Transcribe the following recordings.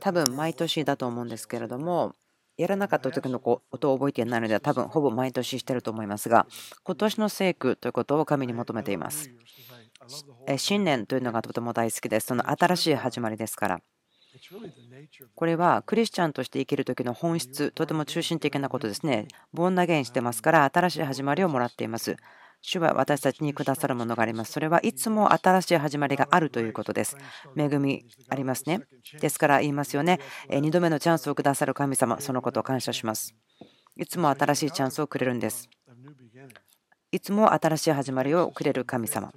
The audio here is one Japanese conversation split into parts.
多分毎年だと思うんですけれども、やらなかった時の音を覚えていないので、多分ほぼ毎年してると思いますが、今年の聖句ということを神に求めています。新年というのがとても大好きです。その新しい始まりですから。これはクリスチャンとして生きる時の本質、とても中心的なことですね。ボンナゲンしてますから、新しい始まりをもらっています。主は私たちにくださるものがあります。それはいつも新しい始まりがあるということです。恵みありますね。ですから言いますよね。2度目のチャンスをくださる神様、そのことを感謝します。いつも新しいチャンスをくれるんです。いつも新しい始まりをくれる神様。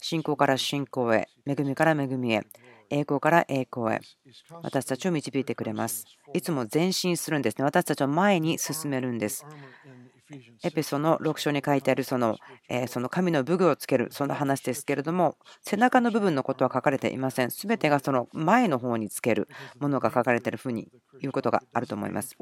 信仰から信仰へ、恵みから恵みへ、栄光から栄光へ私たちを導いてくれます。いつも前進するんですね。私たちは前に進めるんです。エペソの6章に書いてあるその,、えその神の武具をつけるその話ですけれども背中の部分のことは書かれていません。全てがその前の方につけるものが書かれているふうに言うことがあると思います。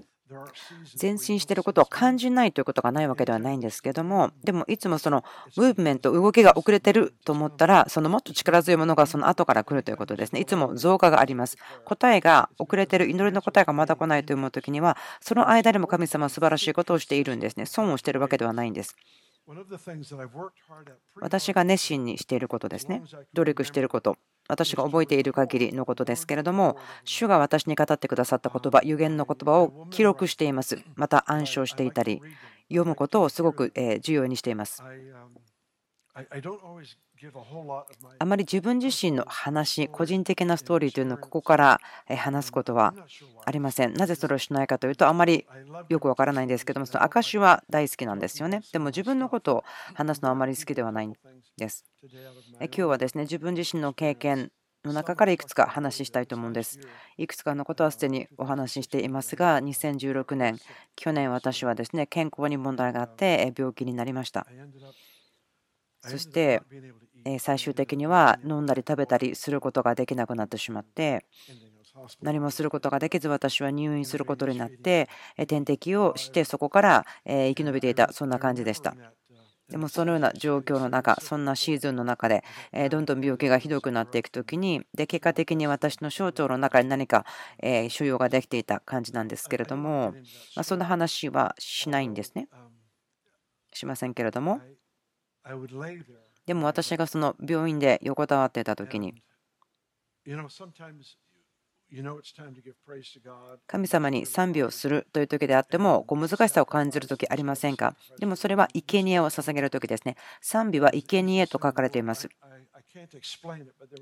前進していることを感じないということがないわけではないんですけどもでもいつもそのムーブメント動きが遅れてると思ったらそのもっと力強いものがその後から来るということですね。いつも増加があります。答えが遅れてる祈りの答えがまだ来ないと思う時にはその間でも神様は素晴らしいことをしているんですね損をしているわけではないんです私が熱心にしていることですね。努力していること。私が覚えている限りのことですけれども、主が私に語ってくださった言葉、予言の言葉を記録しています。また暗唱していたり、読むことをすごく重要にしています。あまり自分自身の話、個人的なストーリーというのをここから話すことはありません。なぜそれをしないかというと、あまりよくわからないんですけども、その証は大好きなんですよね。でも自分のことを話すのはあまり好きではないんです。今日はですね、自分自身の経験の中からいくつか話したいと思うんです。いくつかのことはすでにお話ししていますが、2016年、去年私はですね、健康に問題があって病気になりました。そして最終的には飲んだり食べたりすることができなくなってしまって何もすることができず私は入院することになって点滴をしてそこから生き延びていたそんな感じでしたでもそのような状況の中そんなシーズンの中でどんどん病気がひどくなっていく時にで結果的に私の小腸の中に何か腫瘍ができていた感じなんですけれどもそんな話はしないんですねしませんけれどもでも私がその病院で横たわっていた時に神様に賛美をするという時であってもこう難しさを感じる時ありませんかでもそれは生贄を捧げる時ですね賛美は生贄と書かれています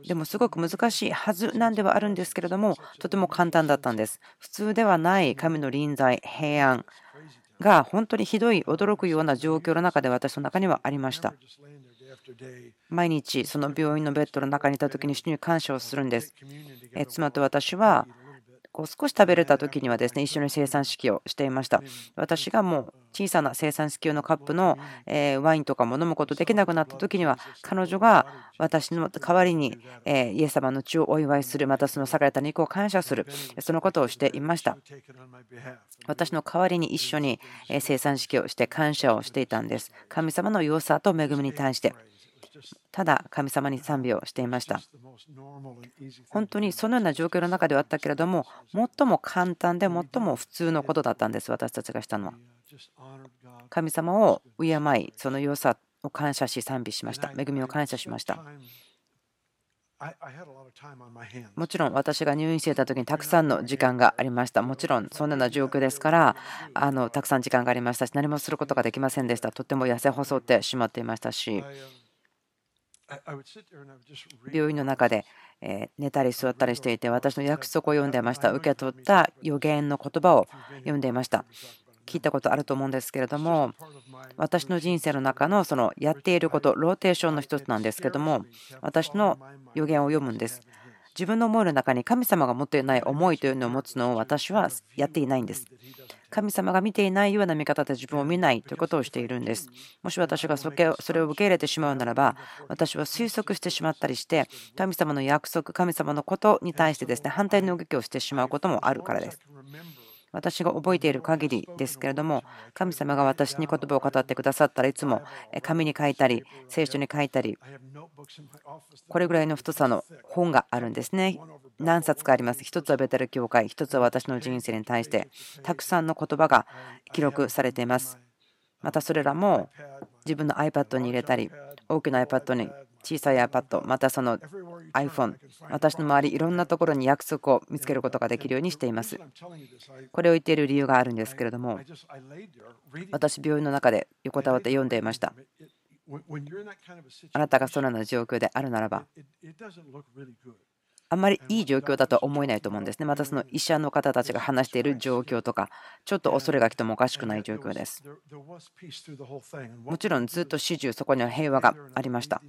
でもすごく難しいはずなんではあるんですけれどもとても簡単だったんです普通ではない神の臨在平安が本当にひどい驚くような状況の中で私の中にはありました。毎日その病院のベッドの中にいた時に主に感謝をするんです。妻と私はこう少し食べれた時にはですね一緒に生産式をしていました。私がもう小さな生産式用のカップのワインとかも飲むことできなくなった時には彼女が私の代わりにイエス様の血をお祝いするまたその裂かれた肉を感謝するそのことをしていました。私の代わりに一緒に生産式をして感謝をしていたん。です。神様の良さと恵みに対してただ神様に賛美をしていました。本当にそのような状況の中ではあったけれども、最も簡単で最も普通のことだったんです、私たちがしたのは。神様を敬い、その良さを感謝し賛美しました。恵みを感謝しました。もちろん私が入院していた時にたくさんの時間がありました。もちろんそんなような状況ですからあのたくさん時間がありましたし何もすることができませんでした。とても痩せ細ってしまっていましたし病院の中で寝たり座ったりしていて私の約束を読んでいました。受け取った予言の言葉を読んでいました。聞いたことあると思うんですけれども私の人生の中のそのやっていることローテーションの一つなんですけども私の予言を読むんです自分の思いの中に神様が持っていない思いというのを持つのを私はやっていないんです神様が見ていないような見方で自分を見ないということをしているんです。もし私がそれを受け入れてしまうならば、私は推測してしまったりして、神様の約束、神様のことに対してですね、反対の動きをしてしまうこともあるからです。私が覚えている限りですけれども、神様が私に言葉を語ってくださったらいつも紙に書いたり、聖書に書いたり、これぐらいの太さの本があるんですね。何冊かあります。一つはベテル教会、一つは私の人生に対してたくさんの言葉が記録されています。またそれらも自分の iPad に入れたり、大きな iPad に小さい iPad、またその iPhone、私の周りいろんなところに約束を見つけることができるようにしています。これを言っている理由があるんですけれども、私、病院の中で横たわって読んでいました。あなたがそのような状況であるならば、あまりいい状況だとは思えないと思うんですね。またその医者の方たちが話している状況とか、ちょっと恐れが来てもおかしくない状況です。もちろんずっと始終そこには平和がありました。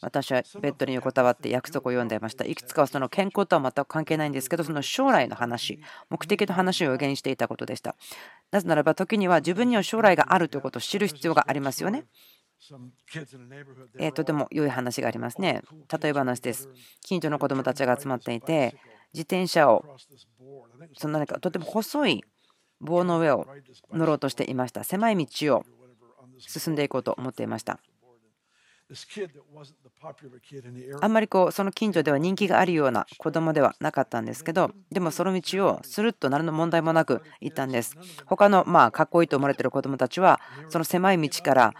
私はベッドに横たわって約束を読んでいました。いくつかはその健康とは全く関係ないんですけど、その将来の話、目的の話を予言していたことでした。なぜならば時には自分には将来があるということを知る必要がありますよね。えとても良い話がありますね。例えば話です。近所の子どもたちが集まっていて、自転車を、その何かとても細い棒の上を乗ろうとしていました。狭い道を進んでいこうと思っていました。あんまりこうその近所では人気があるような子供ではなかったんですけどでもその道をスルッと何の問題もなく行ったんです他のまあかっこいいと思われている子供たちはその狭い道から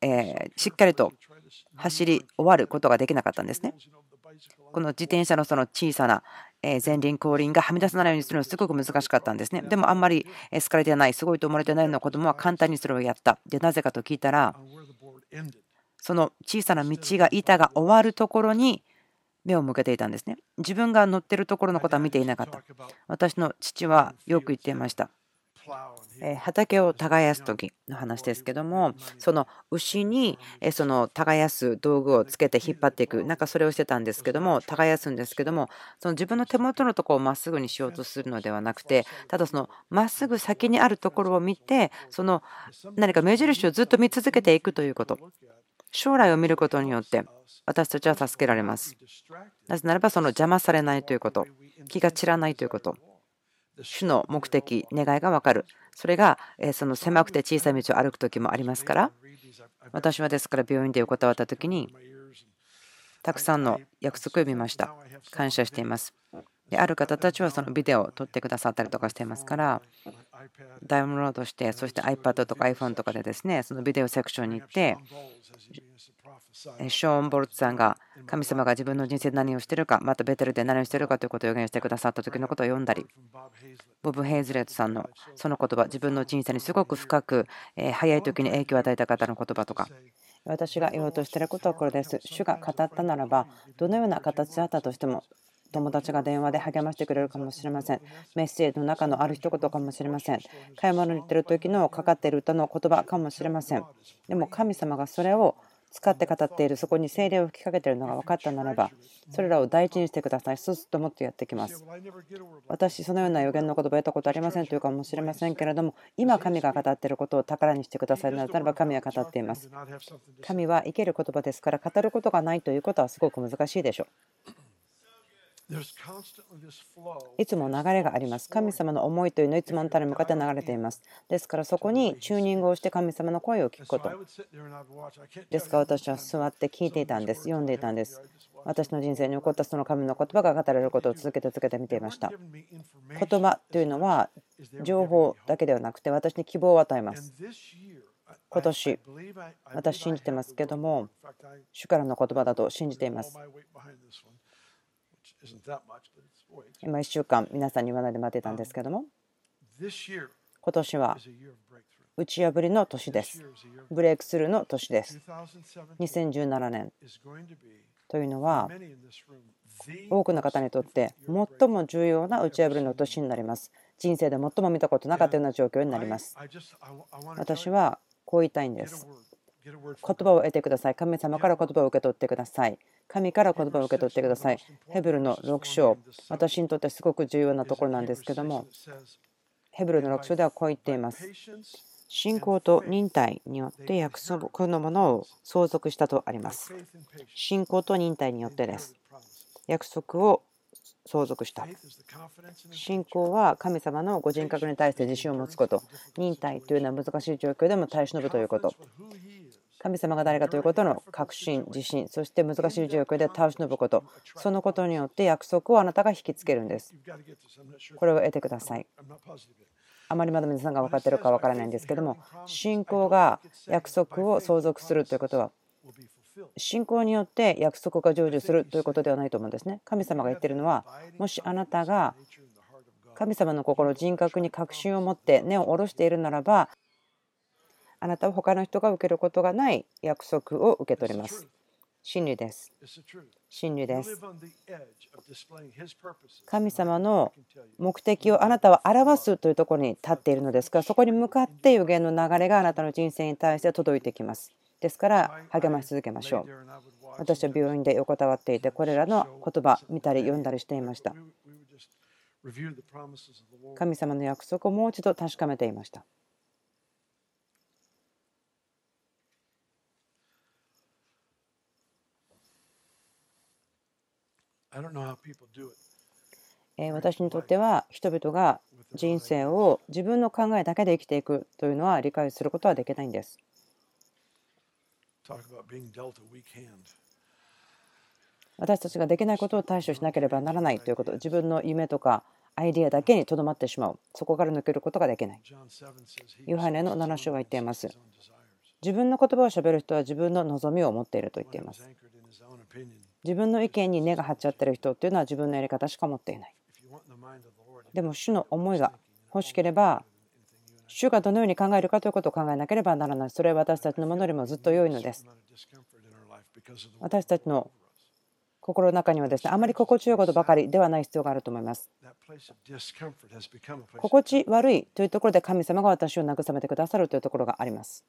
えしっかりと走り終わることができなかったんですね。この自転車のその小さな前輪後輪がはみ出さないようにするのはすごく難しかったんですね。でもあんまり好かれてない、すごいと思われてないような子供は簡単にそれをやった。で、なぜかと聞いたら、その小さな道が板が終わるところに目を向けていたんですね。自分が乗ってるところのことは見ていなかった。私の父はよく言っていました。畑を耕す時の話ですけどもその牛にその耕す道具をつけて引っ張っていくなんかそれをしてたんですけども耕すんですけどもその自分の手元のところをまっすぐにしようとするのではなくてただそのまっすぐ先にあるところを見てその何か目印をずっと見続けていくということ。将来を見ることによって私たちは助けられます。なぜならばその邪魔されないということ。気が散らないということ。主の目的、願いが分かる。それがその狭くて小さい道を歩く時もありますから、私はですから病院で横たわった時に、たくさんの約束を見ました。感謝しています。である方たちはそのビデオを撮ってくださったりとかしていますから、ダウンロードして、そして iPad とか iPhone とかでですね、そのビデオセクションに行って、ショーン・ボルツさんが神様が自分の人生で何をしているか、またベテルで何をしているかということを予言してくださった時のことを読んだり、ボブ・ヘイズレットさんのその言葉、自分の人生にすごく深く早い時に影響を与えた方の言葉とか、私が言おうとしていることはこれです。主が語ったならば、どのような形であったとしても、友達が電話で励ましてくれるかもしれません。メッセージの中のある一言かもしれません。買い物に行ってる時のかかっている歌の言葉かもしれません。でも神様がそれを使って語っているそこに精霊を吹きかけているのが分かったならばそれらを大事にしてください。そうするともっとやってきます。私そのような予言の言葉を得たことありませんというかもしれませんけれども今神が語っていることを宝にしてくださいならば神は語っています神は生ける言葉ですから語ることがないということはすごく難しいでしょう。いつも流れがあります。神様の思いというのはいつもあなたに向かって流れています。ですからそこにチューニングをして神様の声を聞くこと。ですから私は座って聞いていたんです。読んでいたんです。私の人生に起こったその神の言葉が語られることを続けて続けて見ていました。言葉というのは情報だけではなくて私に希望を与えます。今年、私信じてますけども、主からの言葉だと信じています。今1週間皆さんに言わないで待ってたんですけども。今年は打ち破りの年です。ブレイクスルーの年です。2017年。というのは多くの方にとって最も重要な打ち破りの年になります。人生で最も見たことなかったような状況になります。私はこう言いたいんです言葉を得てください神様から言葉を受け取ってください神から言葉を受け取ってください。ヘブルの6章、私にとってすごく重要なところなんですけども、ヘブルの6章ではこう言っています。信仰と忍耐によって約束のものを相続したとあります。信仰と忍耐によってです。約束を相続した。信仰は神様のご人格に対して自信を持つこと。忍耐というのは難しい状況でも耐え忍ぶということ。神様が誰かということの確信、自信、そして難しい状況で倒し延ぶこと、そのことによって約束をあなたが引きつけるんです。これを得てください。あまりまだ皆さんが分かっているか分からないんですけども、信仰が約束を相続するということは、信仰によって約束が成就するということではないと思うんですね。神様が言っているのは、もしあなたが神様の心、人格に確信を持って根を下ろしているならば、あなたは他の人が受けることがない約束を受け取ります。真理です。真理です。神様の目的をあなたは表すというところに立っているのですから、そこに向かって予言の流れがあなたの人生に対して届いてきます。ですから励まし続けましょう。私は病院で横たわっていて、これらの言葉見たり読んだりしていました。神様の約束をもう一度確かめていました。私にとっては人々が人生を自分の考えだけで生きていくというのは理解することはできないんです。私たちができないことを対処しなければならないということ。自分の夢とかアイデアだけにとどまってしまう。そこから抜けることができない。ヨハネの7章は言っています。自分の言葉をしゃべる人は自分の望みを持っていると言っています自分の意見に根が張っちゃってる人っていうのは自分のやり方しか持っていない。でも主の思いが欲しければ主がどのように考えるかということを考えなければならない。それは私たちのものよりもずっと良いのです。私たちの心の中にはですねあまり心地よいことばかりではない必要があると思います。心地悪いというところで神様が私を慰めてくださるというところがあります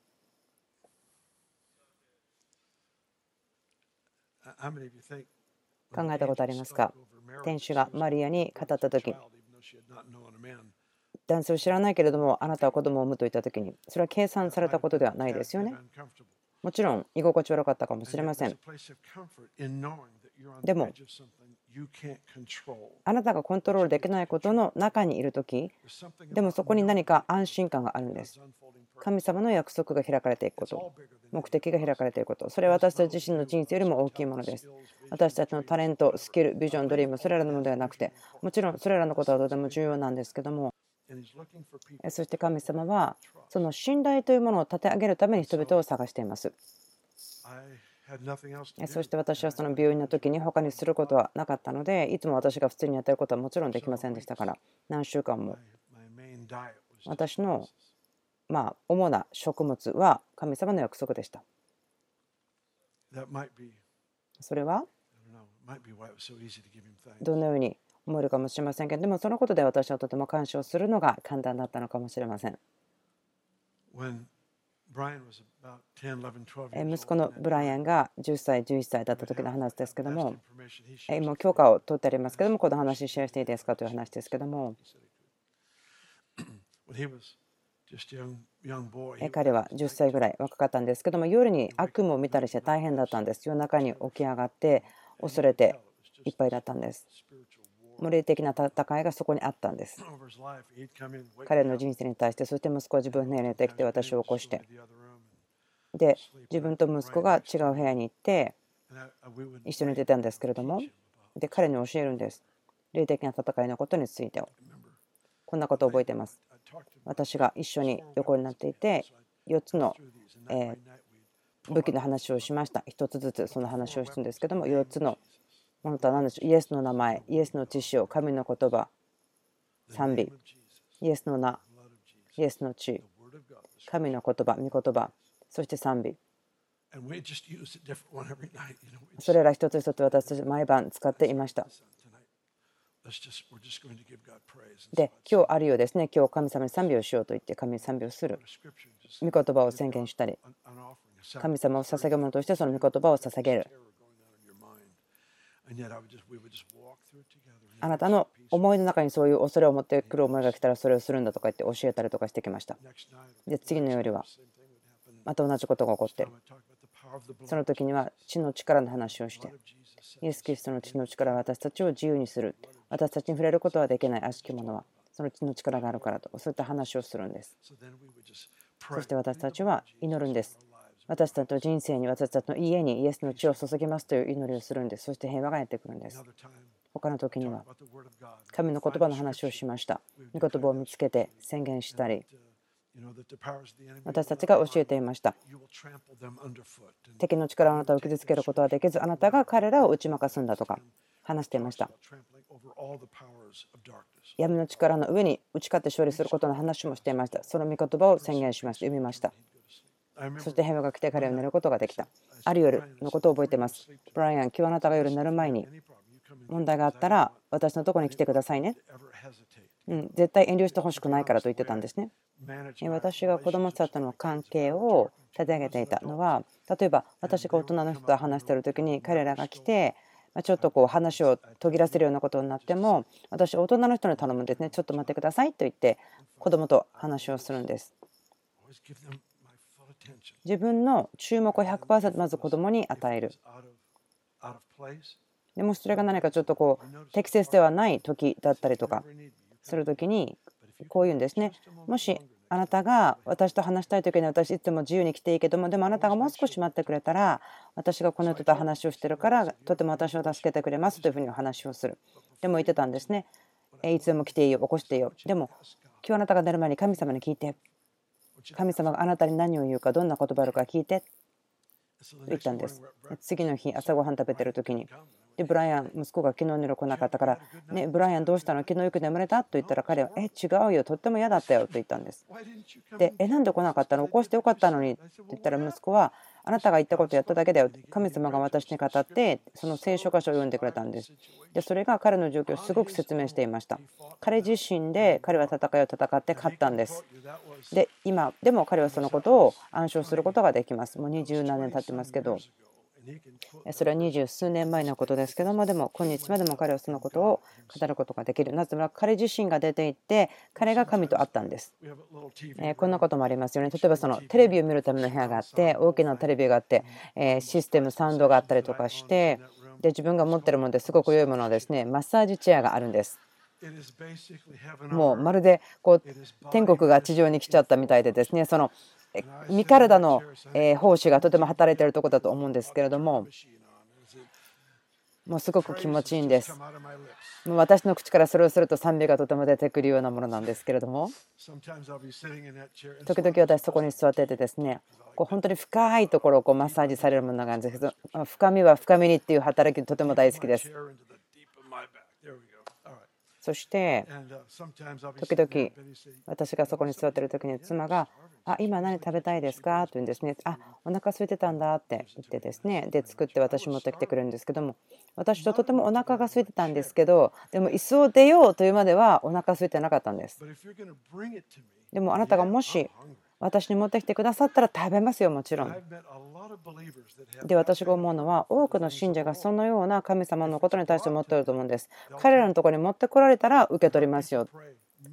考えたことありますか？天使がマリアに語った時。男性を知らないけれどもあなたは子供を産むと言った時にそれは計算されたことではないですよね。もちろん居心地悪かったかもしれません。でもあなたがコントロールできないことの中にいる時でもそこに何か安心感があるんです神様の約束が開かれていくこと。目的が開かれていくこと。それは私たち自身の人生よりも大きいものです。私たちのタレントスキルビジョンドリームそれらのものではなくてもちろんそれらのことはとても重要なんですけども。そして神様はその信頼というものを立て上げるために人々を探しています。そして私はその病院の時に他にすることはなかったのでいつも私が普通にやってることはもちろんできませんでしたから何週間も。私のまあ主な食物は神様の約束でした。それは？どのように思えるかもしれませんけどでもそのことで私はとても感謝をするのが簡単だったのかもしれません。息子のブライアンが10歳、11歳だった時の話ですけども、今、許可を取ってありますけども、この話、シェアしていいですかという話ですけども、彼は10歳ぐらい若かったんですけども、夜に悪夢を見たりして大変だったんです。夜中に起き上がって、恐れていっぱいだったんです。霊的な戦いがそこにあったんです。彼の人生に対して、そして息子は自分の部屋に出てきて私を起こして、で、自分と息子が違う部屋に行って、一緒に出たんですけれども、で、彼に教えるんです。霊的な戦いのことについてを。こんなことを覚えています。私が一緒に横になっていて、4つの武器の話をしました。1つずつその話をしたんですけども、4つのものとは何でしょうイエスの名前、イエスの知識を、神の言葉、賛美、イエスの名、イエスの地、神の言葉、御言葉、そして賛美。それら一つ一つ私たち毎晩使っていました。で、今日あるようですね、今日神様に賛美をしようと言って神に賛美をする。御言葉を宣言したり、神様を捧げ物としてその御言葉を捧げる。あなたの思いの中にそういう恐れを持ってくる思いが来たらそれをするんだとか言って教えたりとかしてきました。で次の夜はまた同じことが起こって。その時には血の力の話をしてイエス・キリストの血の力は私たちを自由にする私たちに触れることはできない悪しき者はその血の力があるからとそういった話をするんですそして私たちは祈るんです私たちの人生に、私たちの家にイエスの血を注ぎますという祈りをするんです。そして平和がやってくるんです。他の時には、神の言葉の話をしました。御言葉を見つけて宣言したり、私たちが教えていました。敵の力をあなたを傷つけることはできず、あなたが彼らを打ち負かすんだとか話していました。闇の力の上に打ち勝って勝利することの話もしていました。その御言葉を宣言しました。読みました。そして平和が来て彼を寝ることができた。ある夜のことを覚えています。ブライアン、今日あなたが夜寝る前に問題があったら私のところに来てくださいね。うん、絶対遠慮してほしくないからと言ってたんですね。私が子供たちとの関係を立て上げていたのは例えば私が大人の人と話している時に彼らが来てちょっとこう話を途切らせるようなことになっても私大人の人に頼むんですね。ちょっと待ってくださいと言って子供と話をするんです。自分の注目を100%まず子供に与える。でもそれが何かちょっとこう適切ではない時だったりとかする時にこういうんですね。もしあなたが私と話したい時に私いつも自由に来ていいけどもでもあなたがもう少し待ってくれたら私がこの人と話をしてるからとても私を助けてくれますというふうにお話をする。でも言ってたんですね。いつでも来ていいよ起こしていいよ。でも今日あなたが寝る前に神様に聞いて。神様があなたに何を言うかどんな言葉あるか聞いてと言ったんです。次の日朝ごはん食べてる時に。で、ブライアン、息子が昨日寝来なかったから、ね、ブライアンどうしたの？昨日よく眠れた？と言ったら彼は、え、違うよ、とっても嫌だったよと言ったんです。で、え、なんで来なかったの？起こしてよかったのに。って言ったら息子は、あなたが言ったことやっただけだよ。神様が私に語って、その聖書箇所を読んでくれたんです。で、それが彼の状況をすごく説明していました。彼自身で彼は戦いを戦って勝ったんです。で、今でも彼はそのことを暗唱することができます。もう二十何年経ってますけど。それは二十数年前のことですけどもでも今日までも彼はそのことを語ることができる。なぜなら彼自身が出ていって彼が神と会ったんです。えこんなこともありますよね。例えばそのテレビを見るための部屋があって大きなテレビがあってえシステムサウンドがあったりとかしてで自分が持ってるものですごく良いものはですねマッサージチェアがあるんです。もうまるでこう天国が地上に来ちゃったみたいでですねその身体の奉仕がとても働いているところだと思うんですけれどももうすごく気持ちいいんです。もう私の口からそれをすると賛美がとても出てくるようなものなんですけれども時々私そこに座っててですねこう本当に深いところをこうマッサージされるものなんですけど深みは深みにっていう働きとても大好きです。そして時々私がそこに座ってる時に妻が「あ今何食べたいですか?」と言うんですね「あお腹空いてたんだ」って言ってですね。で作って私持ってきてくれるんですけども。私ととてもお腹が空いてたんですけどでも椅子を出ようというまではお腹空いてなかったんです。でもあなたがもし私に持ってきてくださったら食べますよもちろん。で私が思うのは多くの信者がそのような神様のことに対して持っていると思うんです。彼らのところに持ってこられたら受け取りますよ。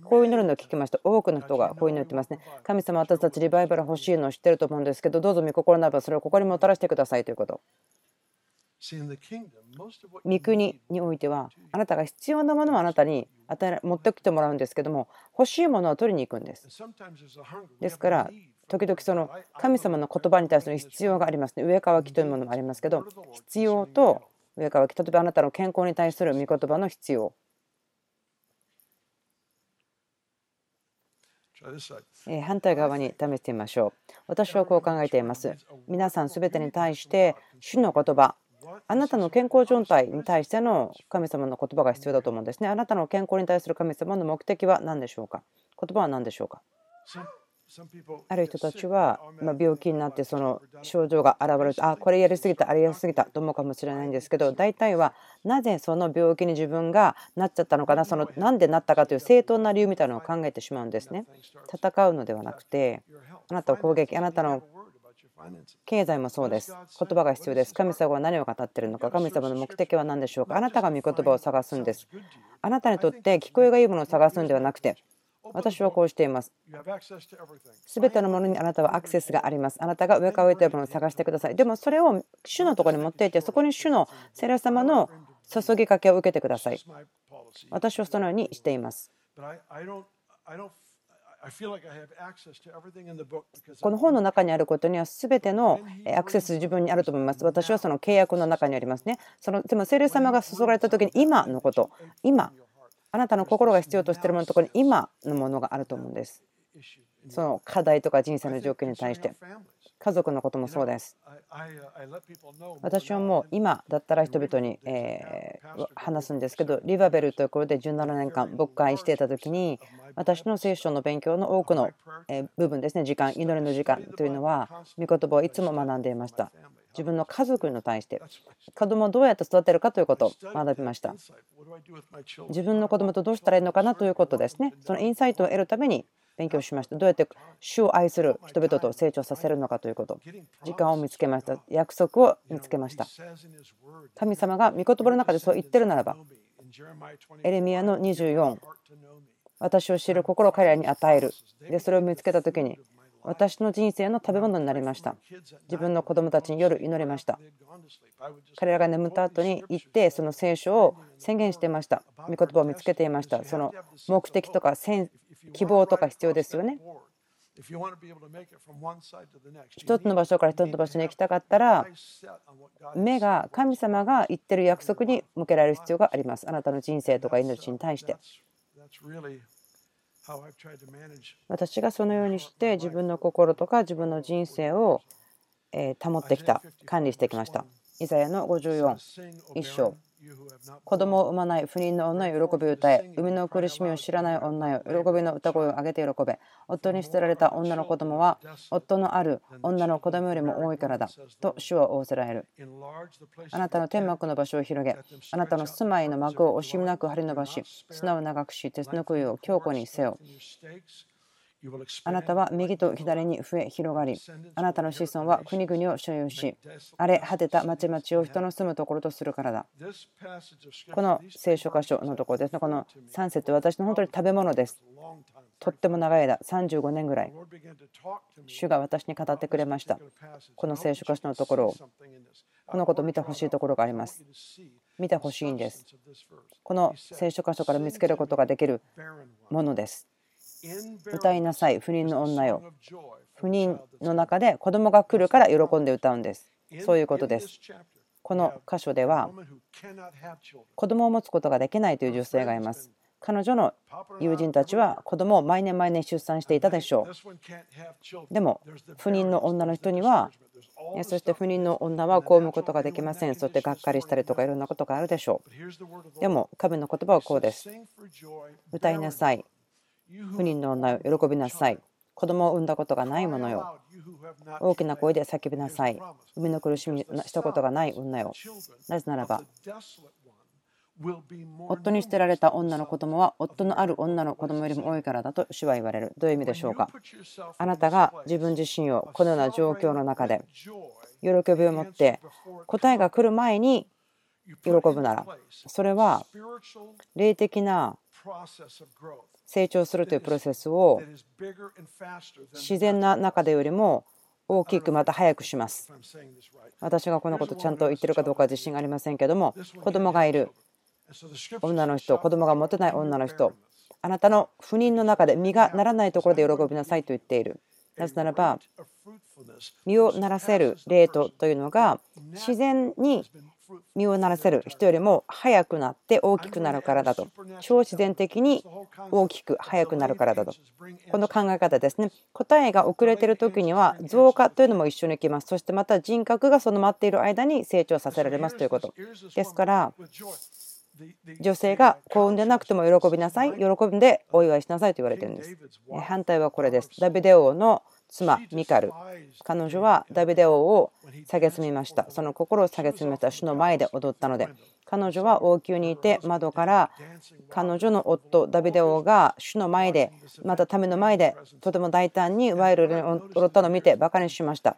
こう祈るのを聞きました。多くの人がこう祈ってますね。神様私たちリバイバル欲しいのを知ってると思うんですけどどうぞ御心ならばそれをここにもたらしてくださいということ御国においてはあなたが必要なものをあなたに与え持ってきてもらうんですけども欲しいものを取りに行くんです。ですから時々その神様の言葉に対する必要がありますね。上乾きというものもありますけど必要と上乾き例えばあなたの健康に対する御言葉の必要。反対側に試してみましょう。私はこう考えています。皆さん全てに対して主の言葉あなたの健康状態に対しての神様の言葉が必要だと思うんですね。あなたの健康に対する神様の目的は何でしょうか？言葉は何でしょうか？ある人たちは病気になってその症状が現れるとあこれやりすぎたあれやりすぎたと思うかもしれないんですけど大体はなぜその病気に自分がなっちゃったのかな？そのなんでなったかという正当な理由みたいなのを考えてしまうんですね。戦うのではなくてあなたを攻撃あなたの経済もそうです。言葉が必要です。神様は何を語っているのか、神様の目的は何でしょうか？あなたが御言葉を探すんです。あなたにとって聞こえがいいものを探すんではなくて、私はこうしています。すべてのものにあなたはアクセスがあります。あなたが上から置いているものを探してください。でもそれを主のところに持っていって、そこに主の聖霊様の注ぎかけを受けてください。私はそのようにしています。この本の中にあることには全てのアクセス自分にあると思います。私はその契約の中にありますね。そのでも聖霊様が注がれた時に今のこと、今、あなたの心が必要としているもののところに今のものがあると思うんです。その課題とか人生の状況に対して。家族のこともそうです。私はもう今だったら人々にえ話すんですけど、リバベルというところで17年間牧会していた時に、私の聖書の勉強の多くの部分ですね、時間、祈りの時間というのは、御言葉をいつも学んでいました。自分の家族に対して子供をどうやって育てるかということを学びました。自分の子供とどうしたらいいのかなということですね。そのインサイトを得るために勉強しました。どうやって主を愛する人々と成長させるのかということ。時間を見つけました。約束を見つけました。神様が御言葉の中でそう言ってるならば、エレミアの24、私を知る心を彼らに与える。で、それを見つけたときに、私の人生の食べ物になりました。自分の子供たちに夜祈りました。彼らが眠った後に行って、その聖書を宣言していました。御言葉を見つけていました。その目的とか希望とか必要ですよね。一つの場所から一つの場所に行きたかったら、目が神様が言ってる約束に向けられる必要があります。あなたの人生とか命に対して。私がそのようにして自分の心とか自分の人生を保ってきた、管理してきました。イザヤの54、1章。子供を産まない不妊の女よ喜びを歌え、生みの苦しみを知らない女よ、喜びの歌声を上げて喜べ、夫に捨てられた女の子供は、夫のある女の子供よりも多いからだ、と主は仰せられる。あなたの天幕の場所を広げ、あなたの住まいの幕を惜しみなく張り伸ばし、砂を長くし、鉄の杭を強固にせよ。あなたは右と左に増え広がり、あなたの子孫は国々を所有し、荒れ果てた町々を人の住むところとするからだ。この聖書箇所のところですね、この3節私の本当に食べ物です。とっても長い間、35年ぐらい、主が私に語ってくれました。この聖書箇所のところを、このことを見てほしいところがあります。見てほしいんです。この聖書箇所から見つけることができるものです。歌いなさい、不妊の女よ。不妊の中で子供が来るから喜んで歌うんです。そういうことです。この箇所では子供を持つことができないという女性がいます。彼女の友人たちは子供を毎年毎年出産していたでしょう。でも不妊の女の人にはそして不妊の女はこう産むことができません。そしてがっかりしたりとかいろんなことがあるでしょう。でも神の言葉はこうです。歌いなさい。不妊の女よ、喜びなさい。子供を産んだことがないものよ。大きな声で叫びなさい。生みの苦しみしたことがない女よ。なぜならば、夫に捨てられた女の子供は夫のある女の子供よりも多いからだと主は言われる。どういう意味でしょうか？あなたが自分自身をこのような状況の中で喜びを持って答えが来る前に喜ぶならそれは霊的な成長するというプロセスを自然な中でよりも大きくまた早くします。私がこのことちゃんと言ってるかどうかは自信がありませんけども子供がいる女の人子供が持てない女の人あなたの不妊の中で実がならないところで喜びなさいと言っている。なぜならば実をならせるレートというのが自然に身をならせる人よりも早くなって大きくなるからだと。超自然的に大きく早くなるからだと。この考え方ですね。答えが遅れてる時には増加というのも一緒にきます。そしてまた人格がその待っている間に成長させられますということ。ですから女性が幸運でなくても喜びなさい。喜んでお祝いしなさいと言われてるんです。反対はこれです。ダビデ王の妻ミカル。彼女はダビデ王を蔑みました。その心を蔑みました。主の前で踊ったので。彼女は王宮にいて窓から彼女の夫ダビデ王が主の前でまた民の前でとても大胆にワイルドに踊ったのを見てバカにしました。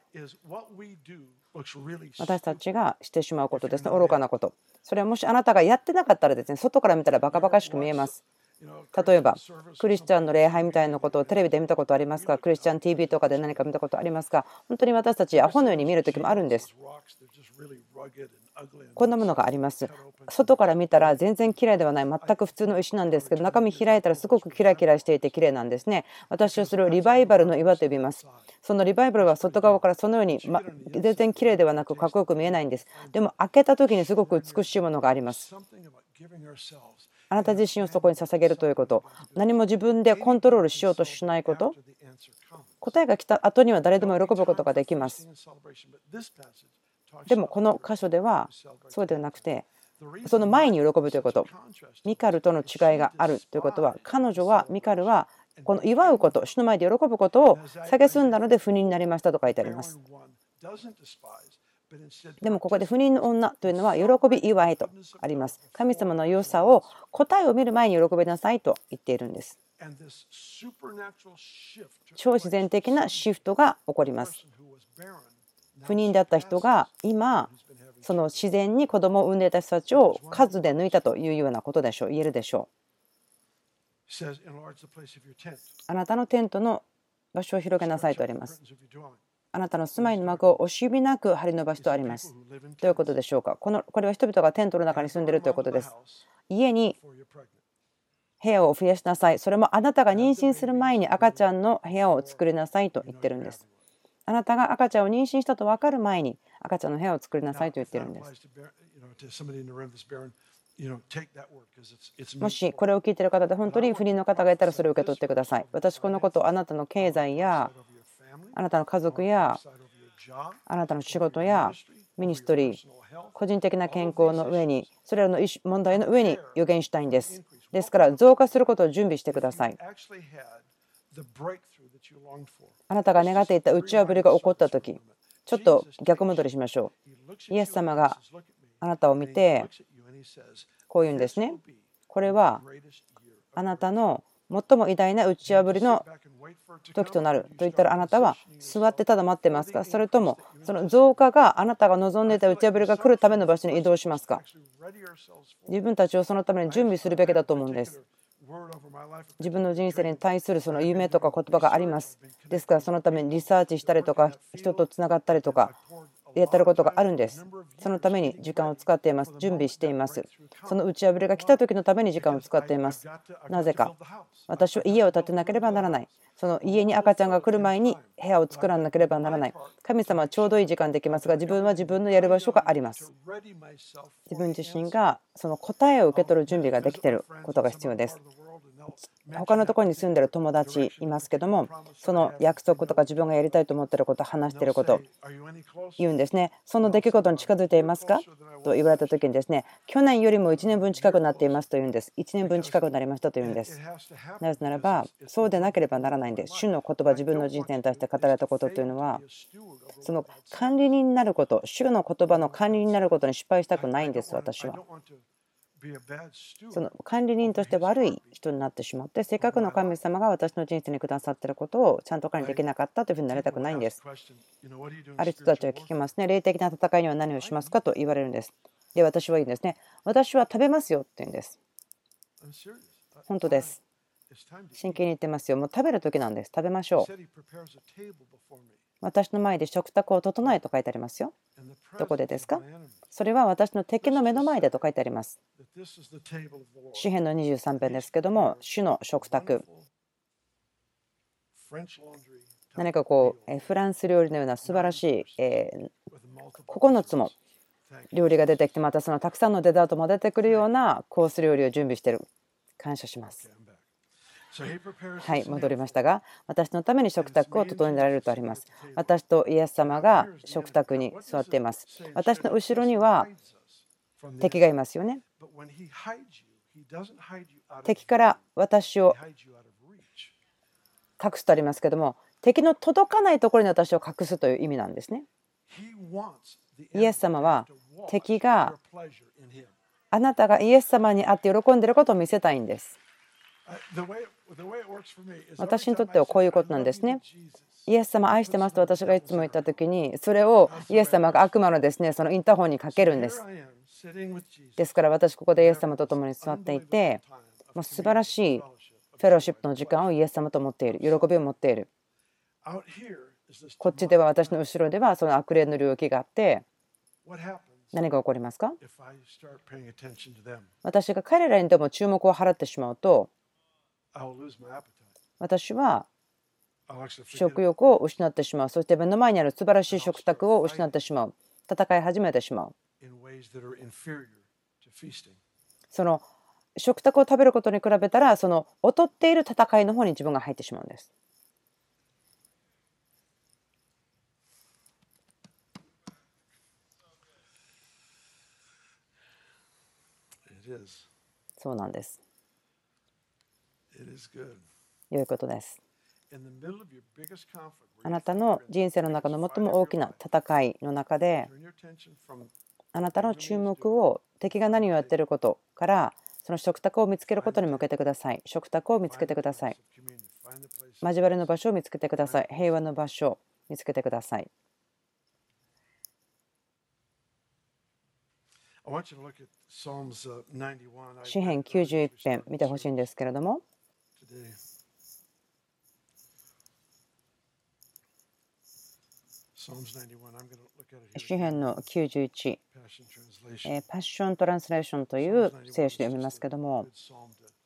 私たちがしてしまうことですね。愚かなこと。それはもしあなたがやってなかったらですね外から見たらバカバカしく見えます例えばクリスチャンの礼拝みたいなことをテレビで見たことありますか？クリスチャン TV とかで何か見たことありますか？本当に私たちアホのように見る時もあるんですこんなものがあります。外から見たら全然綺麗ではない、全く普通の石なんですけど、中身開いたらすごくキラキラしていて綺麗なんですね。私はそれをリバイバルの岩と呼びます。そのリバイバルは外側からそのように、ま、全然綺麗ではなくかっこよく見えないんです。でも開けた時にすごく美しいものがあります。あなた自身をそこに捧げるということ、何も自分でコントロールしようとしないこと、答えが来た後には誰でも喜ぶことができます。でもこの箇所ではそうではなくてその前に喜ぶということ。ミカルとの違いがあるということは彼女はミカルはこの祝うこと主の前で喜ぶことを蔑んだので不妊になりましたと書いてありますでもここで不妊の女というのは喜び祝いとあります。神様の良さを答えを見る前に喜びなさいと言っているんです。超自然的なシフトが起こります。不妊だった人が今その自然に子供を産んでいた人たちを数で抜いたというようなことでしょう。言えるでしょう。あなたのテントの場所を広げなさいとありますあなたの住まいの幕を惜しみなく張り伸ばしとあります。どういうことでしょうか？このこれは人々がテントの中に住んでいるということです。家に部屋を増やしなさい。それもあなたが妊娠する前に赤ちゃんの部屋を作りなさいと言ってるんです。あなたが赤ちゃんを妊娠したと分かる前に赤ちゃんの部屋を作りなさいと言ってるんです。もしこれを聞いている方で本当に不倫の方がいたらそれを受け取ってください。私このことをあなたの経済やあなたの家族やあなたの仕事やミニストリー個人的な健康の上にそれらの問題の上に予言したいんです。ですから増加することを準備してください。あなたが願っていた打ち破りが起こった時ちょっと逆戻りしましょうイエス様があなたを見てこう言うんですねこれはあなたの最も偉大な打ち破りの時となると言ったらあなたは座ってただ待ってますか？それともその増加があなたが望んでいた打ち破りが来るための場所に移動しますか？自分たちをそのために準備するべきだと思うんです。自分の人生に対するその夢とか言葉があります。ですからそのためにリサーチしたりとか人とつながったりとかやってることがあるんです。そのために時間を使っています。準備しています。その打ち破りが来た時のために時間を使っています。なぜか私は家を建てなければならない。その家に赤ちゃんが来る前に部屋を作らなければならない。神様はちょうどいい時間できますが自分は自分のやる場所があります。自分自身がその答えを受け取る準備ができていることが必要です。他のところに住んでる友達いますけどもその約束とか自分がやりたいと思ってること話してること言うんですね。その出来事に近づいていますか？と言われた時にですね去年よりも1年分近くなっていますと言うんです。1年分近くなりましたと言うんです。なぜならばそうでなければならないんです。主の言葉自分の人生に対して語られたことというのはその管理人になること主の言葉の管理人になることに失敗したくないんです私は。その管理人として悪い人になってしまってせっかくの神様が私の人生にくださっていることをちゃんと管理できなかったというふうになりたくないんです。ある人たちは聞きますね。霊的な戦いには何をしますかと言われるんです。で、私は言うんですね。私は食べますよって言うんです。本当です。真剣に言ってますよ。もう食べる時なんです。食べましょう。私の前で食卓を整えと書いてありますよ。どこでですか？それは私の敵の目の前でと書いてあります。詩篇の23編ですけども、主の食卓。何かこう、フランス料理のような素晴らしい、え9つも料理が出てきて、またそのたくさんのデザートも出てくるようなコース料理を準備している。感謝します。はい、戻りましたが、私のために食卓を整えられるとあります。私とイエス様が食卓に座っています。私の後ろには敵がいますよね。敵から私を隠すとありますけども、敵の届かないところに私を隠すという意味なんですね。イエス様は敵があなたがイエス様に会って喜んでいることを見せたいんです。私にとってはこういうことなんですね。イエス様愛してますと私がいつも言った時にそれをイエス様が悪魔のですねそのインターホンにかけるんです。ですから私ここでイエス様と共に座っていてもう素晴らしいフェローシップの時間をイエス様と持っている喜びを持っている。こっちでは私の後ろではその悪霊の領域があって何が起こりますか？私が彼らにでも注目を払ってしまうと私は食欲を失ってしまう。そして目の前にある素晴らしい食卓を失ってしまう。戦い始めてしまう。その食卓を食べることに比べたらその劣っている戦いの方に自分が入ってしまうんです。そうなんです。良いことです。あなたの人生の中の最も大きな戦いの中であなたの注目を敵が何をやっていることからその食卓を見つけることに向けてください。食卓を見つけてください。交わりの場所を見つけてください。平和の場所を見つけてください。詩編91編見てほしいんですけれども詩編の91パッショントランスレーションという聖書で読みますけども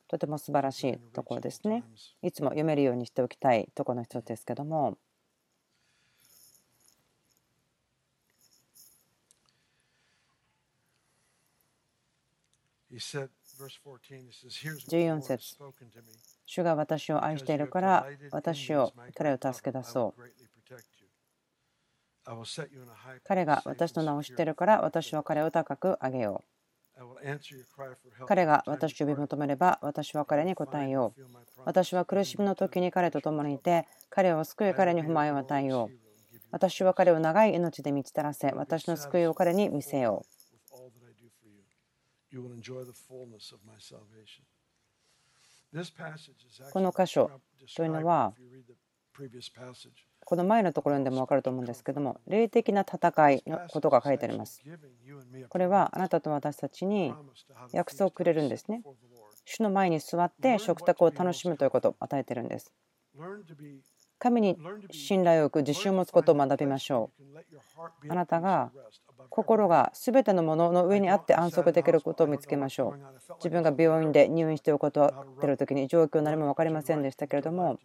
とても素晴らしいところですね。いつも読めるようにしておきたいところの一つですけども14節。主が私を愛しているから私を彼を助け出そう。彼が私の名を知っているから私は彼を高く上げよう。彼が私を呼び求めれば私は彼に答えよう。私は苦しみの時に彼と共にいて彼を救い彼に不満を与えよう。私は彼を長い命で満ちたらせ私の救いを彼に見せようこの箇所というのはこの前のところでも分かると思うんですけども霊的な戦いのことが書いてありますこれはあなたと私たちに約束をくれるんですね主の前に座って食卓を楽しむということを与えているんです神に信頼を置く自信を持つことを学びましょう。あなたが心が全てのものの上にあって安息できることを見つけましょう。自分が病院で入院しておくことってる時に状況何も分かりませんでしたけれども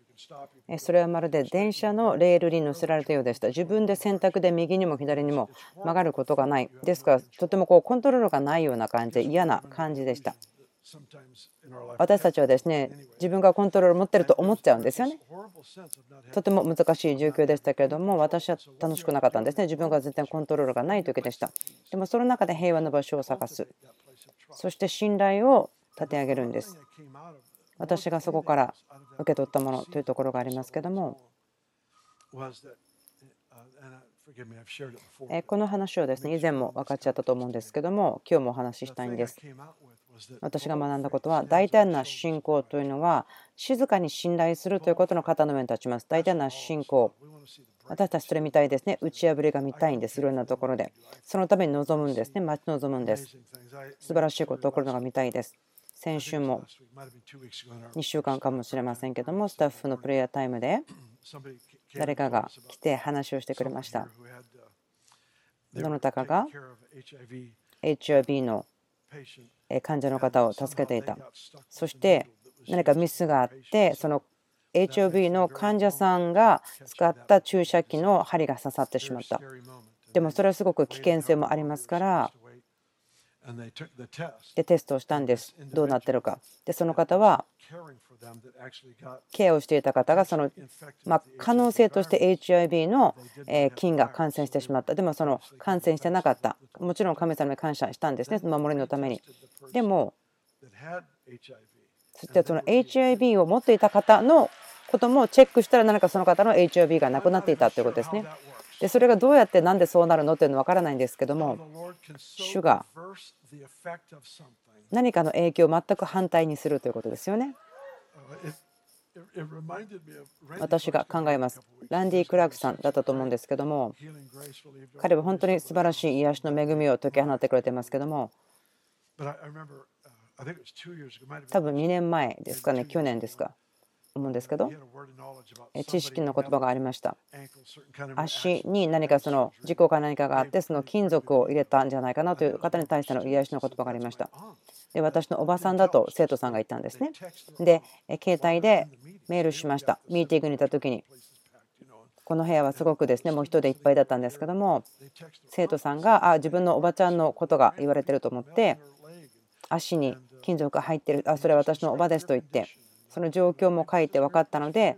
それはまるで電車のレールに乗せられたようでした。自分で選択で右にも左にも曲がることがない。ですからとてもこうコントロールがないような感じで嫌な感じでした。私たちはですね自分がコントロールを持ってると思っちゃうんですよね。とても難しい状況でしたけれども私は楽しくなかったんですね。自分が全然コントロールがない時でした。でもその中で平和の場所を探す。そして信頼を立て上げるんです。私がそこから受け取ったものというところがありますけども。この話をですね以前も分かっちゃったと思うんですけども今日もお話ししたいんです私が学んだことは大胆な信仰というのは静かに信頼するということの肩の上に立ちます。大胆な信仰。私たちそれ見たいですね。打ち破りが見たいんです。いろんなところで。そのために望むんですね。待ち望むんです。素晴らしいこと起こるのが見たいです。先週も2週間かもしれませんけどもスタッフのプレイヤータイムで誰かが来て話をしてくれました。どなたかが HIV の患者の方を助けていた。そして何かミスがあってその HOV の患者さんが使った注射器の針が刺さってしまった。でもそれはすごく危険性もありますからでテストをしたんです。どうなってるか。でその方はケアをしていた方がその、ま可能性として HIV の菌が感染してしまった。でもその感染してなかった。もちろん神様に感謝したんですね。守りのために。でもそしてその HIV を持っていた方のこともチェックしたら何かその方の HIV がなくなっていたということですねでそれがどうやってなんでそうなるのっていうのは分からないんですけども主が何かの影響を全く反対にするということですよね。私が考えます。ランディ・クラークさんだったと思うんですけども、彼は本当に素晴らしい癒しの恵みを解き放ってくれてますけども、多分2年前ですかね、去年ですか。思うんですけど知識の言葉がありました。足に何かその事故か何かがあってその金属を入れたんじゃないかなという方に対しての癒しの言葉がありました。で私のおばさんだと生徒さんが言ったんですね。で携帯でメールしました。ミーティングにいた時に。この部屋はすごくですねもう人でいっぱいだったんですけども生徒さんがあ自分のおばちゃんのことが言われてると思って足に金属が入ってる。あそれは私のおばですと言ってその状況も書いて分かったので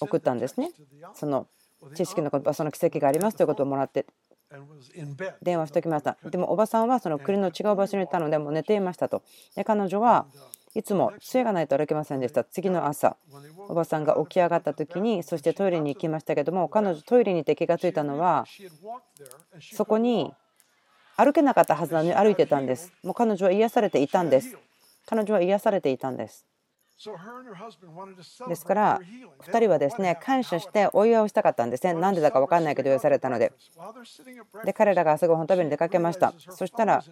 送ったんですね。その知識の言葉その奇跡がありますということをもらって電話しておきました。でもおばさんはその国の違う場所にいたのでもう寝ていましたと。で彼女はいつも杖がないと歩けませんでした。次の朝おばさんが起き上がった時にそしてトイレに行きましたけども彼女トイレに行って気が付いたのはそこに歩けなかったはずなのに歩いてたんです。もう彼女は癒されていたんです。彼女は癒されていたんです。ですから2人はですね感謝してお祝いをしたかったんですね。なんでだか分かんないけど癒されたので。で彼らが朝ごはん食べに出かけました。そしたら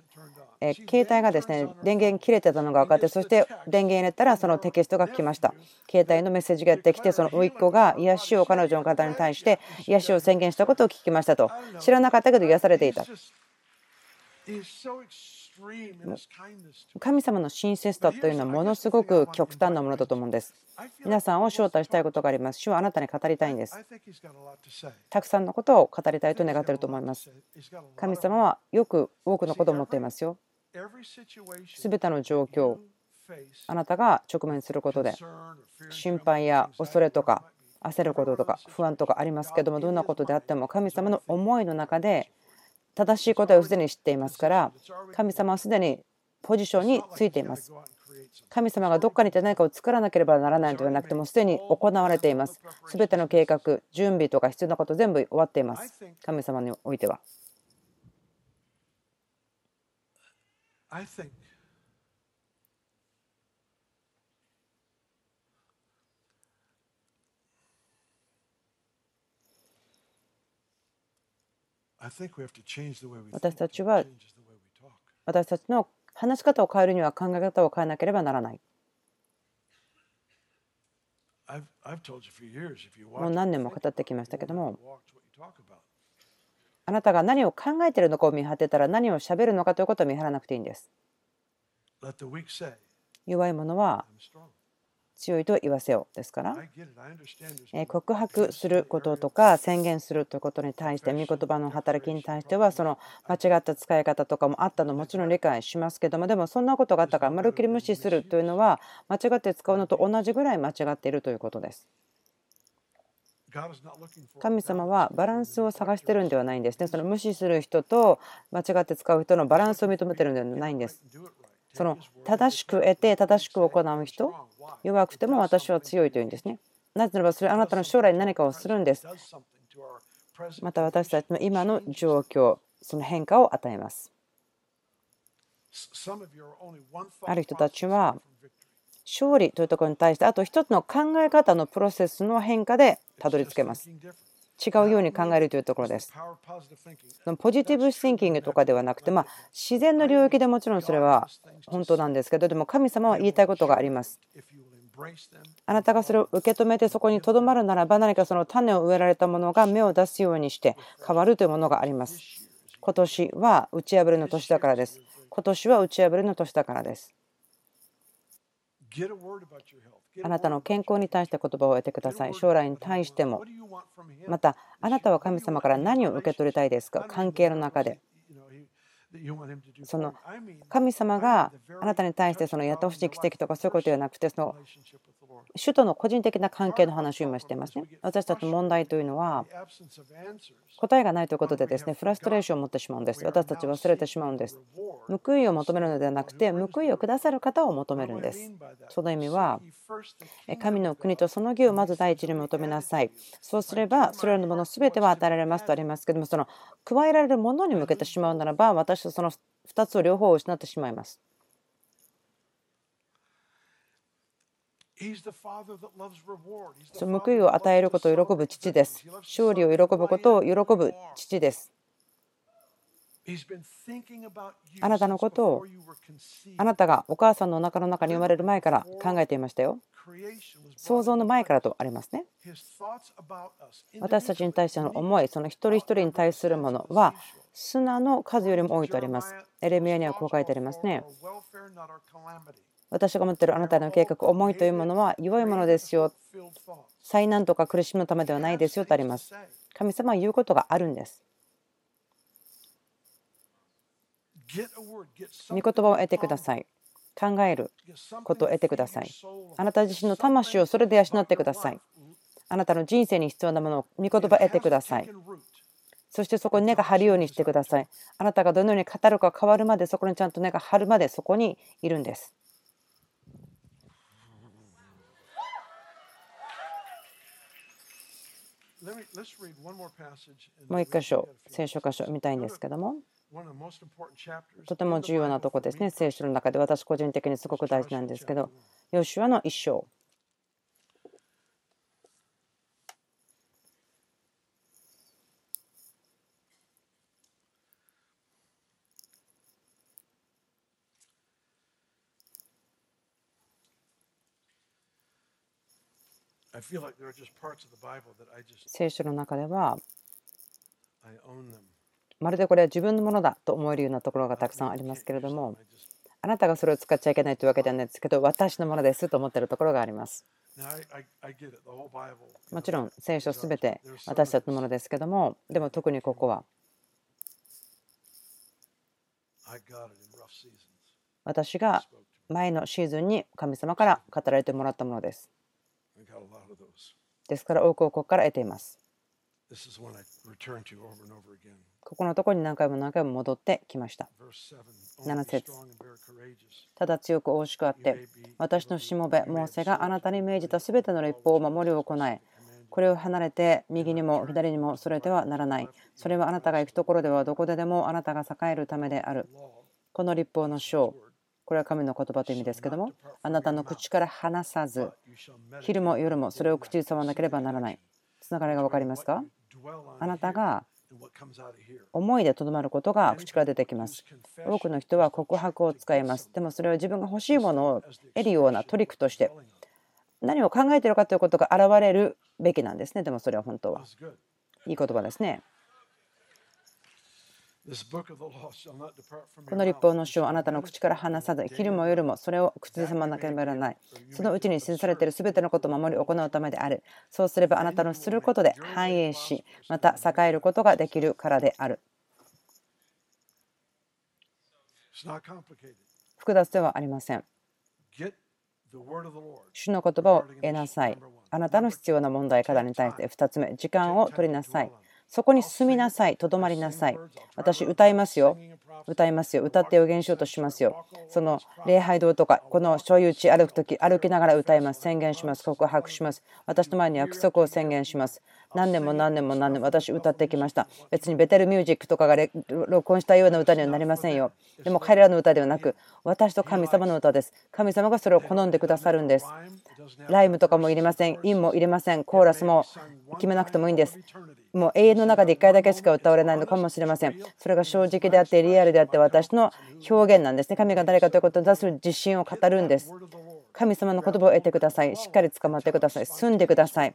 え携帯がですね電源切れてたのが分かってそして電源入れたらそのテキストが来ました。携帯のメッセージがやってきてその甥っ子が癒しを彼女の方に対して癒しを宣言したことを聞きましたと。知らなかったけど癒されていた神様の親切さというのはものすごく極端なものだと思うんです。皆さんを招待したいことがあります。主はあなたに語りたいんです。たくさんのことを語りたいと願っていると思います。神様はよく多くのことを持っていますよ。すべての状況、あなたが直面することで心配や恐れとか焦ることとか不安とかありますけどもどんなことであっても神様の思いの中で正しい答えをすでに知っていますから神様はすでにポジションについています。神様がどっかにいて何かを作らなければならないのではなくてもすでに行われています。すべての計画準備とか必要なこと全部終わっています。神様においては。私たちは私たちの話し方を変えるには考え方を変えなければならない。もう何年も語ってきましたけどもあなたが何を考えているのかを見張ってたら何をしゃべるのかということを見張らなくていいんです。弱い者は強いと言わせよですから告白することとか宣言するということに対して御言葉の働きに対してはその間違った使い方とかもあったのもちろん理解しますけどもでもそんなことがあったからまるっきり無視するというのは間違って使うのと同じぐらい間違っているということです。神様はバランスを探してるんではないんですね。その無視する人と間違って使う人のバランスを認めてるんではないんです。その正しく得て正しく行う人弱くても私は強いというんですね。なぜならばそれあなたの将来に何かをするんです。また私たちの今の状況、その変化を与えます。ある人たちは勝利というところに対してあと一つの考え方のプロセスの変化でたどり着けます。違うように考えるというところです。ポジティブシンキングとかではなくて、まあ、自然の領域でもちろんそれは本当なんですけど、でも神様は言いたいことがあります。あなたがそれを受け止めてそこにとどまるならば何かその種を植えられたものが芽を出すようにして変わるというものがあります。今年は打ち破りの年だからです。今年は打ち破りの年だからです。あなたの健康に対して言葉を得てください。将来に対しても。また、あなたは神様から何を受け取りたいですか？関係の中で。その神様があなたに対してそのやってほしい奇跡とかそういうことではなくてその主との個人的な関係の話を今していますね。私たちの問題というのは答えがないということでですねフラストレーションを持ってしまうんです。私たち忘れてしまうんです。報いを求めるのではなくて報いをくださる方を求めるんです。その意味は神の国とその義をまず第一に求めなさい。そうすればそれらのもの全ては与えられますとありますけどもその加えられるものに向けてしまうならば私とその2つを両方失ってしまいます。その報いを与えることを喜ぶ父です。勝利を喜ぶことを喜ぶ父です。あなたのことをあなたがお母さんのお腹の中に生まれる前から考えていましたよ。想像の前からとありますね。私たちに対しての思い、その一人一人に対するものは砂の数よりも多いとあります。エレミアにはこう書いてありますね。私が持っているあなたの計画、思いというものは良いものですよ。災難とか苦しみのためではないですよとあります。神様は言うことがあるんです。御言葉を得てください。考えることを得てください。あなた自身の魂をそれで養ってください。あなたの人生に必要なものを御言葉を得てください。そしてそこに根が張るようにしてください。あなたがどのように語るか変わるまで、そこにちゃんと根が張るまでそこにいるんです。もう一箇所、聖書箇所見たいんですけども。とても重要なとこですね、聖書の中で私個人的にすごく大事なんですけど、ヨシュアの一生。聖書の中ではまるでこれは自分のものだと思えるようなところがたくさんありますけれどもあなたがそれを使っちゃいけないというわけではないですけど私のものですと思っているところがあります。もちろん聖書すべて私たちのものですけどもでも特にここは私が前のシーズンに神様から語られてもらったものですですから多くをここから得ています。ここのところに何回も何回も戻ってきました。7節。ただ強く大しくあって、私のしもべ、モーセがあなたに命じたすべての立法を守りを行え、これを離れて右にも左にもそれてはならない。それはあなたが行くところではどこででもあなたが栄えるためである。この立法の章、これは神の言葉という意味ですけども、あなたの口から離さず、昼も夜もそれを口に触らなければならない。つながりが分かりますか？あなたが思いでとどまることが口から出てきます。多くの人は告白を使います。でもそれは自分が欲しいものを得るようなトリックとして何を考えているかということが現れるべきなんですね。でもそれは本当は。いい言葉ですね。この立法の書をあなたの口から離さず、昼も夜もそれを口ずさまなければならない。そのうちに記されているすべてのことを守り行うためである。そうすればあなたのすることで繁栄し、また栄えることができるからである。複雑ではありません。主の言葉を得なさい。あなたの必要な問題課題に対して2つ目、時間を取りなさい。そこに住みなさい、とどまりなさい。私、歌いますよ。歌いますよ。歌って予言しようとしますよ。その礼拝堂とか、この所有地歩くとき、歩きながら歌います。宣言します。告白します。私の前に約束を宣言します。何年も何年も何年も私歌ってきました。別にベテルミュージックとかが録音したような歌にはなりませんよ。でも彼らの歌ではなく、私と神様の歌です。神様がそれを好んでくださるんです。ライムとかもいりません。インもいりません。コーラスも決めなくてもいいんです。もう永遠の中で1回だけしか歌われないのかもしれません。それが正直であって、リアルであって、私の表現なんですね。神が誰かということに対す自信を語るんです。神様の言葉を得てください。しっかり捕まってください。住んでください。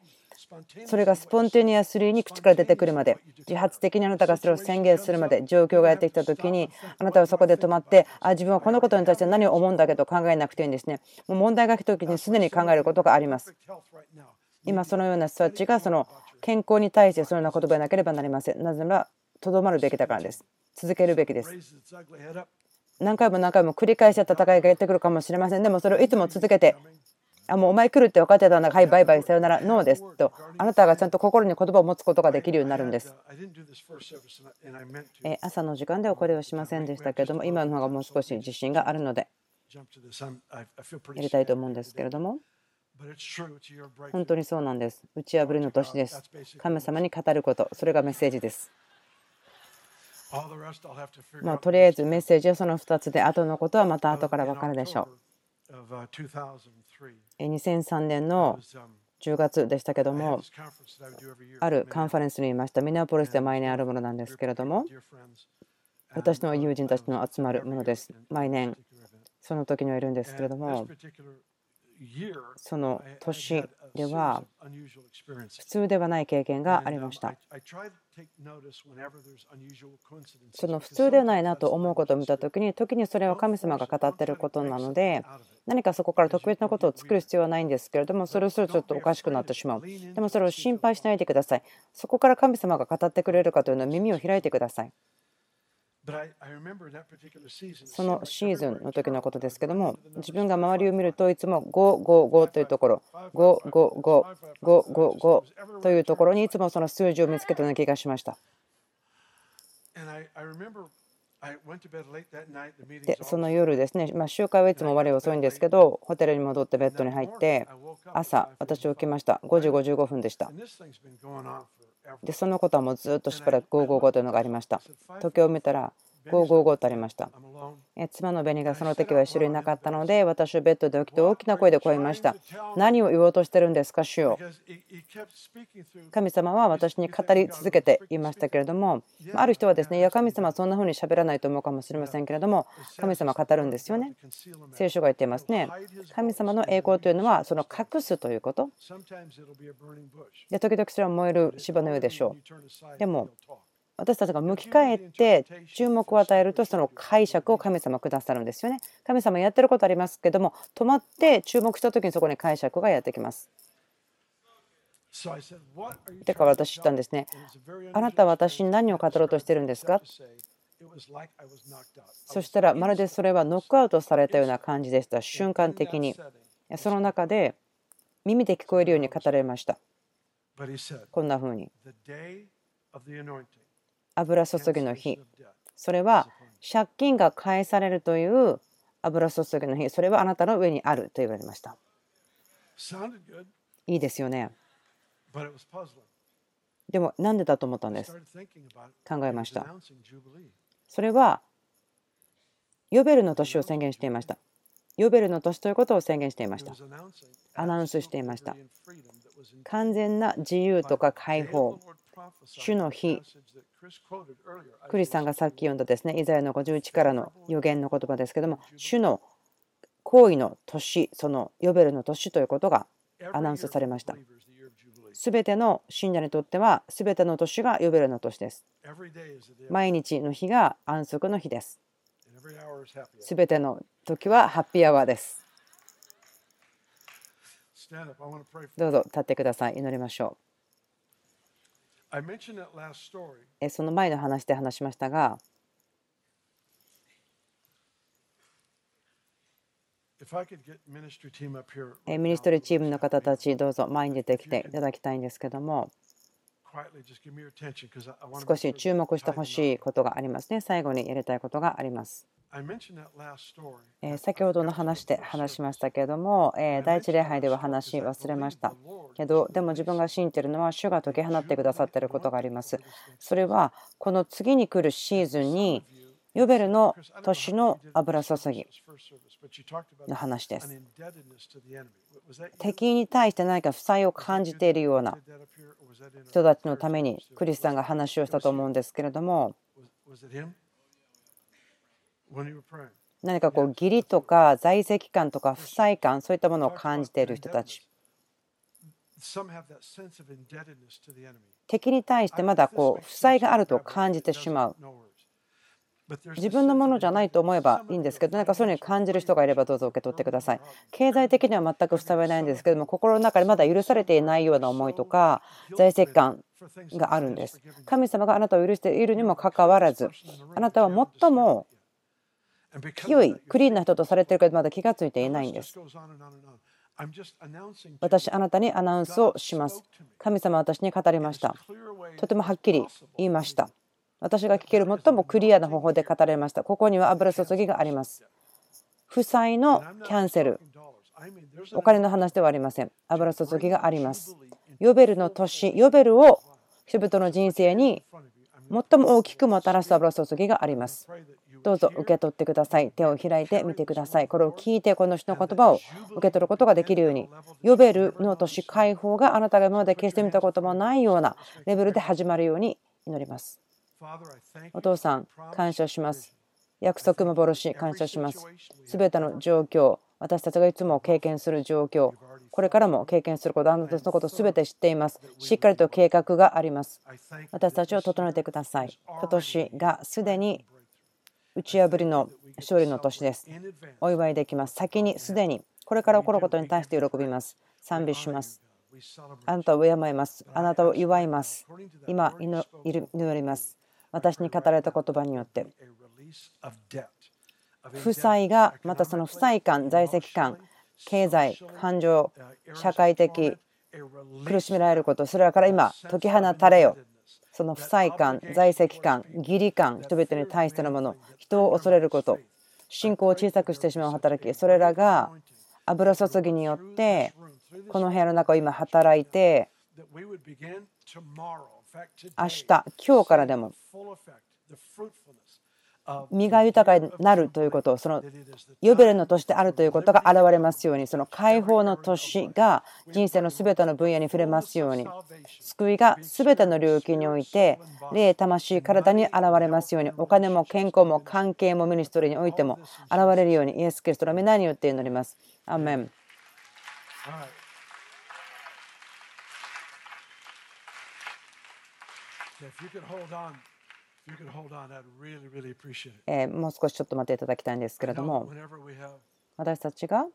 それがスポンテニアスリーに口から出てくるまで、自発的にあなたがそれを宣言するまで、状況がやってきたときに、あなたはそこで止まって、あ自分はこのことに対して何を思うんだけど考えなくていいんですね。もう問題が来たときにすでに考えることがあります。今、そのような人たちがその健康に対してそのような言葉でなければなりません。なぜなら、とどまるべきだからです。続けるべきです。何回も何回も繰り返した戦いがやってくるかもしれません。でもそれをいつも続けてあもうお前来るって分かってたんだはいバイバイさよならノーですとあなたがちゃんと心に言葉を持つことができるようになるんです朝の時間ではこれをしませんでしたけれども今の方がもう少し自信があるのでやりたいと思うんですけれども本当にそうなんです。打ち破りの年です。神様に語ること。それがメッセージです。まあ、とりあえずメッセージはその2つで後のことはまた後から分かるでしょう。2003年の10月でしたけども、あるカンファレンスにいました。ミネアポリスで毎年あるものなんですけれども、私の友人たちの集まるものです。毎年、その時にはいるんですけれども、その年では普通ではない経験がありました。その普通ではないなと思うことを見た時に時にそれは神様が語っていることなので何かそこから特別なことを作る必要はないんですけれどもそれをするとちょっとおかしくなってしまう。でもそれを心配しないでください。そこから神様が語ってくれるかというのは耳を開いてくださいそのシーズンの時のことですけども自分が周りを見るといつも555というところ5555というところにいつもその数字を見つけたような気がしました。でその夜ですね、まあ、集会はいつも終わり遅いんですけどホテルに戻ってベッドに入って朝私起きました5時55分でしたでそのことはもうずっとしばらく555というのがありました。時計を見たら555とありました。妻の紅がその時は一緒になかったので、私はベッドで起きて大きな声で声ました。何を言おうとしてるんですか、主よ。神様は私に語り続けていましたけれども、ある人はですね、いや、神様はそんな風に喋らないと思うかもしれませんけれども、神様は語るんですよね。聖書が言っていますね。神様の栄光というのは、その隠すということ。で、時々それは燃える芝のようでしょう。でも、私たちが向き返って注目を与えるとその解釈を神様くださるんですよね。神様やってることありますけども止まって注目した時にそこに解釈がやってきます。だから私言ったんですね。あなたは私に何を語ろうとしてるんですか？そしたらまるでそれはノックアウトされたような感じでした。瞬間的に。その中で耳で聞こえるように語られました。こんな風に油注ぎの日。それは借金が返されるという油注ぎの日。それはあなたの上にあると言われました。いいですよね。でもなんでだと思ったんです？考えました。それはヨベルの年を宣言していました。ヨベルの年ということを宣言していました。アナウンスしていました。完全な自由とか解放。主の日クリスさんがさっき読んだですね、イザヤの51からの予言の言葉ですけども、主の行為の年、そのヨベルの年ということがアナウンスされました。すべての信者にとっては、すべての年がヨベルの年です。毎日の日が安息の日です。すべての時はハッピーアワーです。どうぞ立ってください。祈りましょう。その前の話で話しましたが。ミニストリーチームの方たちどうぞ前に出てきていただきたいんですけども少し注目してほしいことがありますね。最後にやりたいことがあります。先ほどの話で話しましたけれども第一礼拝では話し忘れました。けどでも自分が信じているのは主が解き放ってくださっていることがあります。それはこの次に来るシーズンにヨベルの年の油注ぎの話です。敵に対して何か負債を感じているような人たちのためにクリスさんが話をしたと思うんですけれども何かこう義理とか在籍感とか負債感そういったものを感じている人たち。敵に対してまだこう負債があると感じてしまう。自分のものじゃないと思えばいいんですけどなんかそういうふうに感じる人がいればどうぞ受け取ってください。経済的には全く負債はないんですけども心の中でまだ許されていないような思いとか在籍感があるんです。神様があなたを許しているにもかかわらずあなたは最も清いクリーンな人とされているけどまだ気が付いていないんです。私あなたにアナウンスをします。神様は私に語りました。とてもはっきり言いました私が聞ける最もクリアな方法で語られました。ここには油注ぎがあります。負債のキャンセル。お金の話ではありません。油注ぎがあります。ヨベルの年。ヨベルを人々の人生に最も大きくもたらす油注ぎがあります。どうぞ受け取ってください。手を開いてみてください。これを聞いて、この人の言葉を受け取ることができるように、ヨベルの年解放があなたが今まで決して見たこともないようなレベルで始まるように祈ります。お父さん、感謝します。約束幻、感謝します。すべての状況、私たちがいつも経験する状況、これからも経験すること、あなたのことすべて知っています。しっかりと計画があります。私たちを整えてください。今年がすでに打ち破りの勝利の年です。お祝いできます。先にすでにこれから起こることに対して喜びます。賛美します。あなたを敬います。あなたを祝います。今、祈ります。私に語られた言葉によって。負債が、またその負債感、在籍感、経済、感情、社会的、苦しめられること、それから今、解き放たれよ。その負債感、在籍感、義理感、人々に対してのもの、人を恐れること、信仰を小さくしてしまう働き、それらが油注ぎによってこの部屋の中を今働いて明日今日からでも身が豊かになるということそのヨベルの年であるということが現れますようにその解放の年が人生の全ての分野に触れますように救いが全ての領域において霊魂体に現れますようにお金も健康も関係もミニストリーにおいても現れるようにイエス・キリストの皆によって祈ります。アメン。えもう少しちょっと待っていただきたいんですけれども。私たちが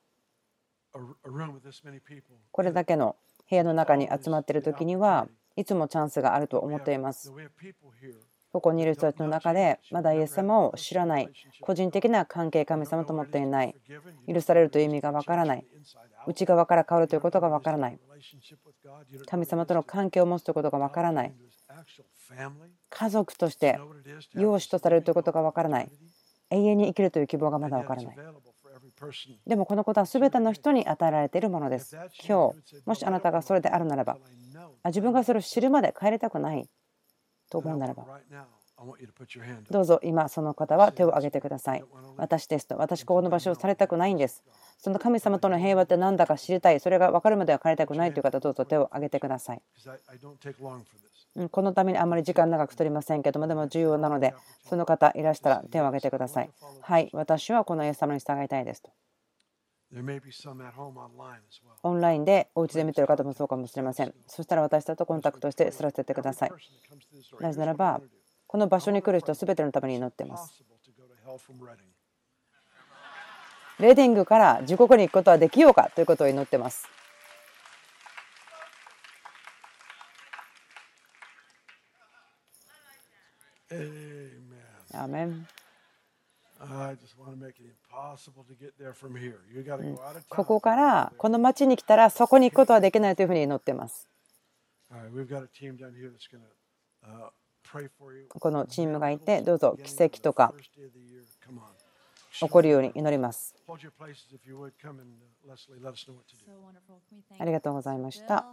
これだけの部屋の中に集まっている時にはいつもチャンスがあると思っています。ここにいる人たちの中でまだイエス様を知らない個人的な関係神様と思っていない許されるという意味がわからない内側から変わるということがわからない。神様との関係を持つということがわからない。家族として養子とされるということがわからない。永遠に生きるという希望がまだわからない。でもこのことは全ての人に与えられているものです。今日もしあなたがそれであるならば自分がそれを知るまで帰りたくないと思うならばどうぞ今その方は手を挙げてください。私ですと私ここの場所をされたくないんです。その神様との平和って何だか知りたい。それが分かるまでは帰りたくないという方どうぞ手を挙げてください。このためにあまり時間長く取りませんけどもでも重要なのでその方いらしたら手を挙げてください。はい私はこのイエス様に従いたいですと。オンラインでお家で見てる方もそうかもしれません。そしたら私たちとコンタクトして知らせてください。なぜならばこの場所に来る人すべてのために祈っています。レディングから地獄に行くことはできようかということを祈っています。アメンここからこの町に来たらそこに行くことはできないというふうに祈っています。このチームがいてどうぞ奇跡とか起こるように祈ります。ありがとうございました。